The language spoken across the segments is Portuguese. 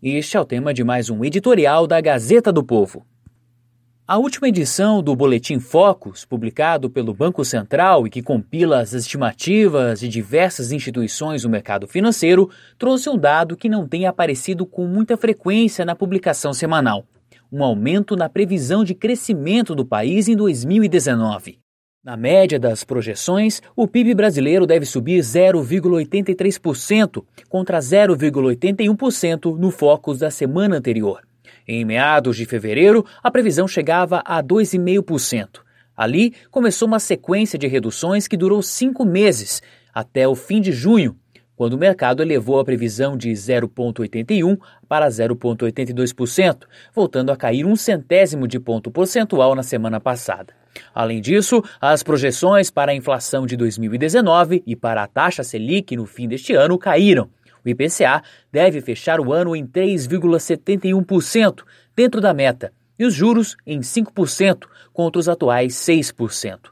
Este é o tema de mais um editorial da Gazeta do Povo. A última edição do Boletim Focus, publicado pelo Banco Central e que compila as estimativas de diversas instituições do mercado financeiro, trouxe um dado que não tem aparecido com muita frequência na publicação semanal: um aumento na previsão de crescimento do país em 2019. Na média das projeções, o PIB brasileiro deve subir 0,83% contra 0,81% no Focus da semana anterior. Em meados de fevereiro, a previsão chegava a 2,5%. Ali começou uma sequência de reduções que durou cinco meses, até o fim de junho, quando o mercado elevou a previsão de 0,81% para 0,82%, voltando a cair um centésimo de ponto percentual na semana passada. Além disso, as projeções para a inflação de 2019 e para a taxa Selic no fim deste ano caíram. O IPCA deve fechar o ano em 3,71%, dentro da meta, e os juros em 5%, contra os atuais 6%.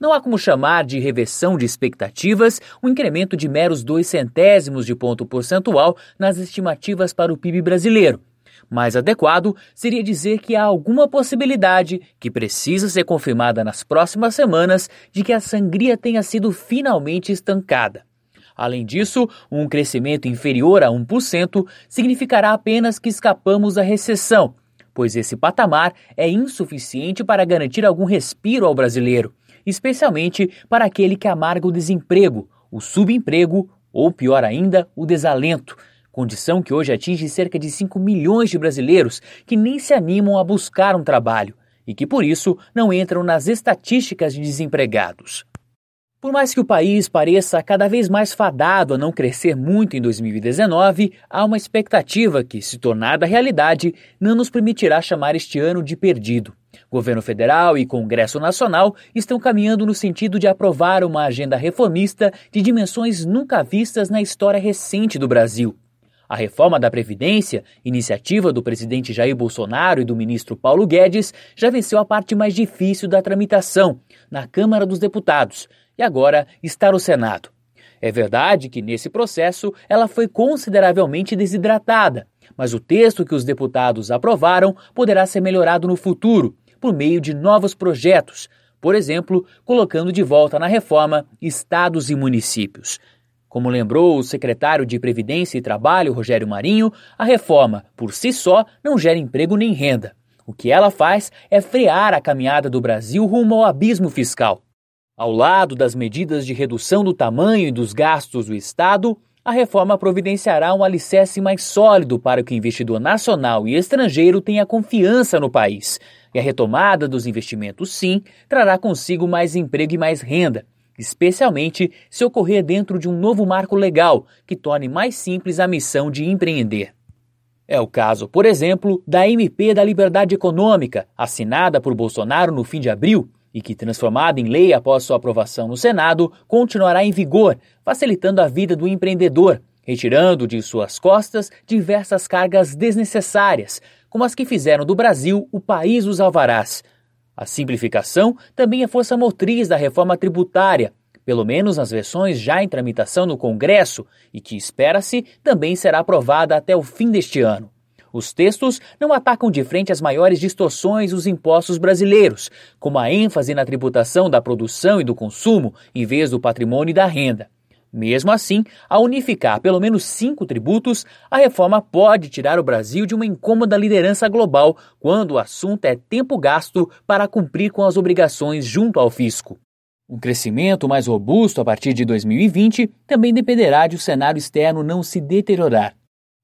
Não há como chamar de reversão de expectativas o um incremento de meros dois centésimos de ponto percentual nas estimativas para o PIB brasileiro. Mais adequado seria dizer que há alguma possibilidade, que precisa ser confirmada nas próximas semanas, de que a sangria tenha sido finalmente estancada. Além disso, um crescimento inferior a 1% significará apenas que escapamos da recessão, pois esse patamar é insuficiente para garantir algum respiro ao brasileiro, especialmente para aquele que amarga o desemprego, o subemprego ou, pior ainda, o desalento condição que hoje atinge cerca de 5 milhões de brasileiros que nem se animam a buscar um trabalho e que, por isso, não entram nas estatísticas de desempregados. Por mais que o país pareça cada vez mais fadado a não crescer muito em 2019, há uma expectativa que, se tornada realidade, não nos permitirá chamar este ano de perdido. Governo federal e Congresso Nacional estão caminhando no sentido de aprovar uma agenda reformista de dimensões nunca vistas na história recente do Brasil. A reforma da Previdência, iniciativa do presidente Jair Bolsonaro e do ministro Paulo Guedes, já venceu a parte mais difícil da tramitação, na Câmara dos Deputados, e agora está no Senado. É verdade que nesse processo ela foi consideravelmente desidratada, mas o texto que os deputados aprovaram poderá ser melhorado no futuro por meio de novos projetos, por exemplo, colocando de volta na reforma estados e municípios. Como lembrou o secretário de Previdência e Trabalho, Rogério Marinho, a reforma, por si só, não gera emprego nem renda. O que ela faz é frear a caminhada do Brasil rumo ao abismo fiscal. Ao lado das medidas de redução do tamanho e dos gastos do Estado, a reforma providenciará um alicerce mais sólido para que o investidor nacional e estrangeiro tenha confiança no país. E a retomada dos investimentos, sim, trará consigo mais emprego e mais renda, especialmente se ocorrer dentro de um novo marco legal que torne mais simples a missão de empreender. É o caso, por exemplo, da MP da Liberdade Econômica, assinada por Bolsonaro no fim de abril e que, transformada em lei após sua aprovação no Senado, continuará em vigor, facilitando a vida do empreendedor, retirando de suas costas diversas cargas desnecessárias, como as que fizeram do Brasil o país dos alvarás. A simplificação também é força motriz da reforma tributária, pelo menos nas versões já em tramitação no Congresso e que espera-se também será aprovada até o fim deste ano. Os textos não atacam de frente as maiores distorções dos impostos brasileiros, como a ênfase na tributação da produção e do consumo em vez do patrimônio e da renda. Mesmo assim, ao unificar pelo menos cinco tributos, a reforma pode tirar o Brasil de uma incômoda liderança global quando o assunto é tempo gasto para cumprir com as obrigações junto ao fisco. Um crescimento mais robusto a partir de 2020 também dependerá de o cenário externo não se deteriorar.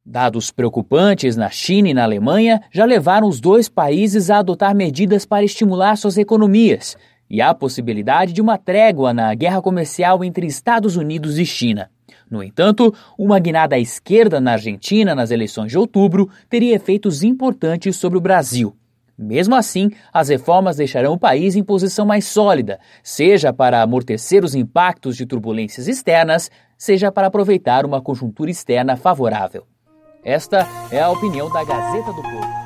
Dados preocupantes na China e na Alemanha já levaram os dois países a adotar medidas para estimular suas economias e há possibilidade de uma trégua na guerra comercial entre Estados Unidos e China. No entanto, uma guinada à esquerda na Argentina nas eleições de outubro teria efeitos importantes sobre o Brasil. Mesmo assim, as reformas deixarão o país em posição mais sólida, seja para amortecer os impactos de turbulências externas, seja para aproveitar uma conjuntura externa favorável. Esta é a opinião da Gazeta do Povo.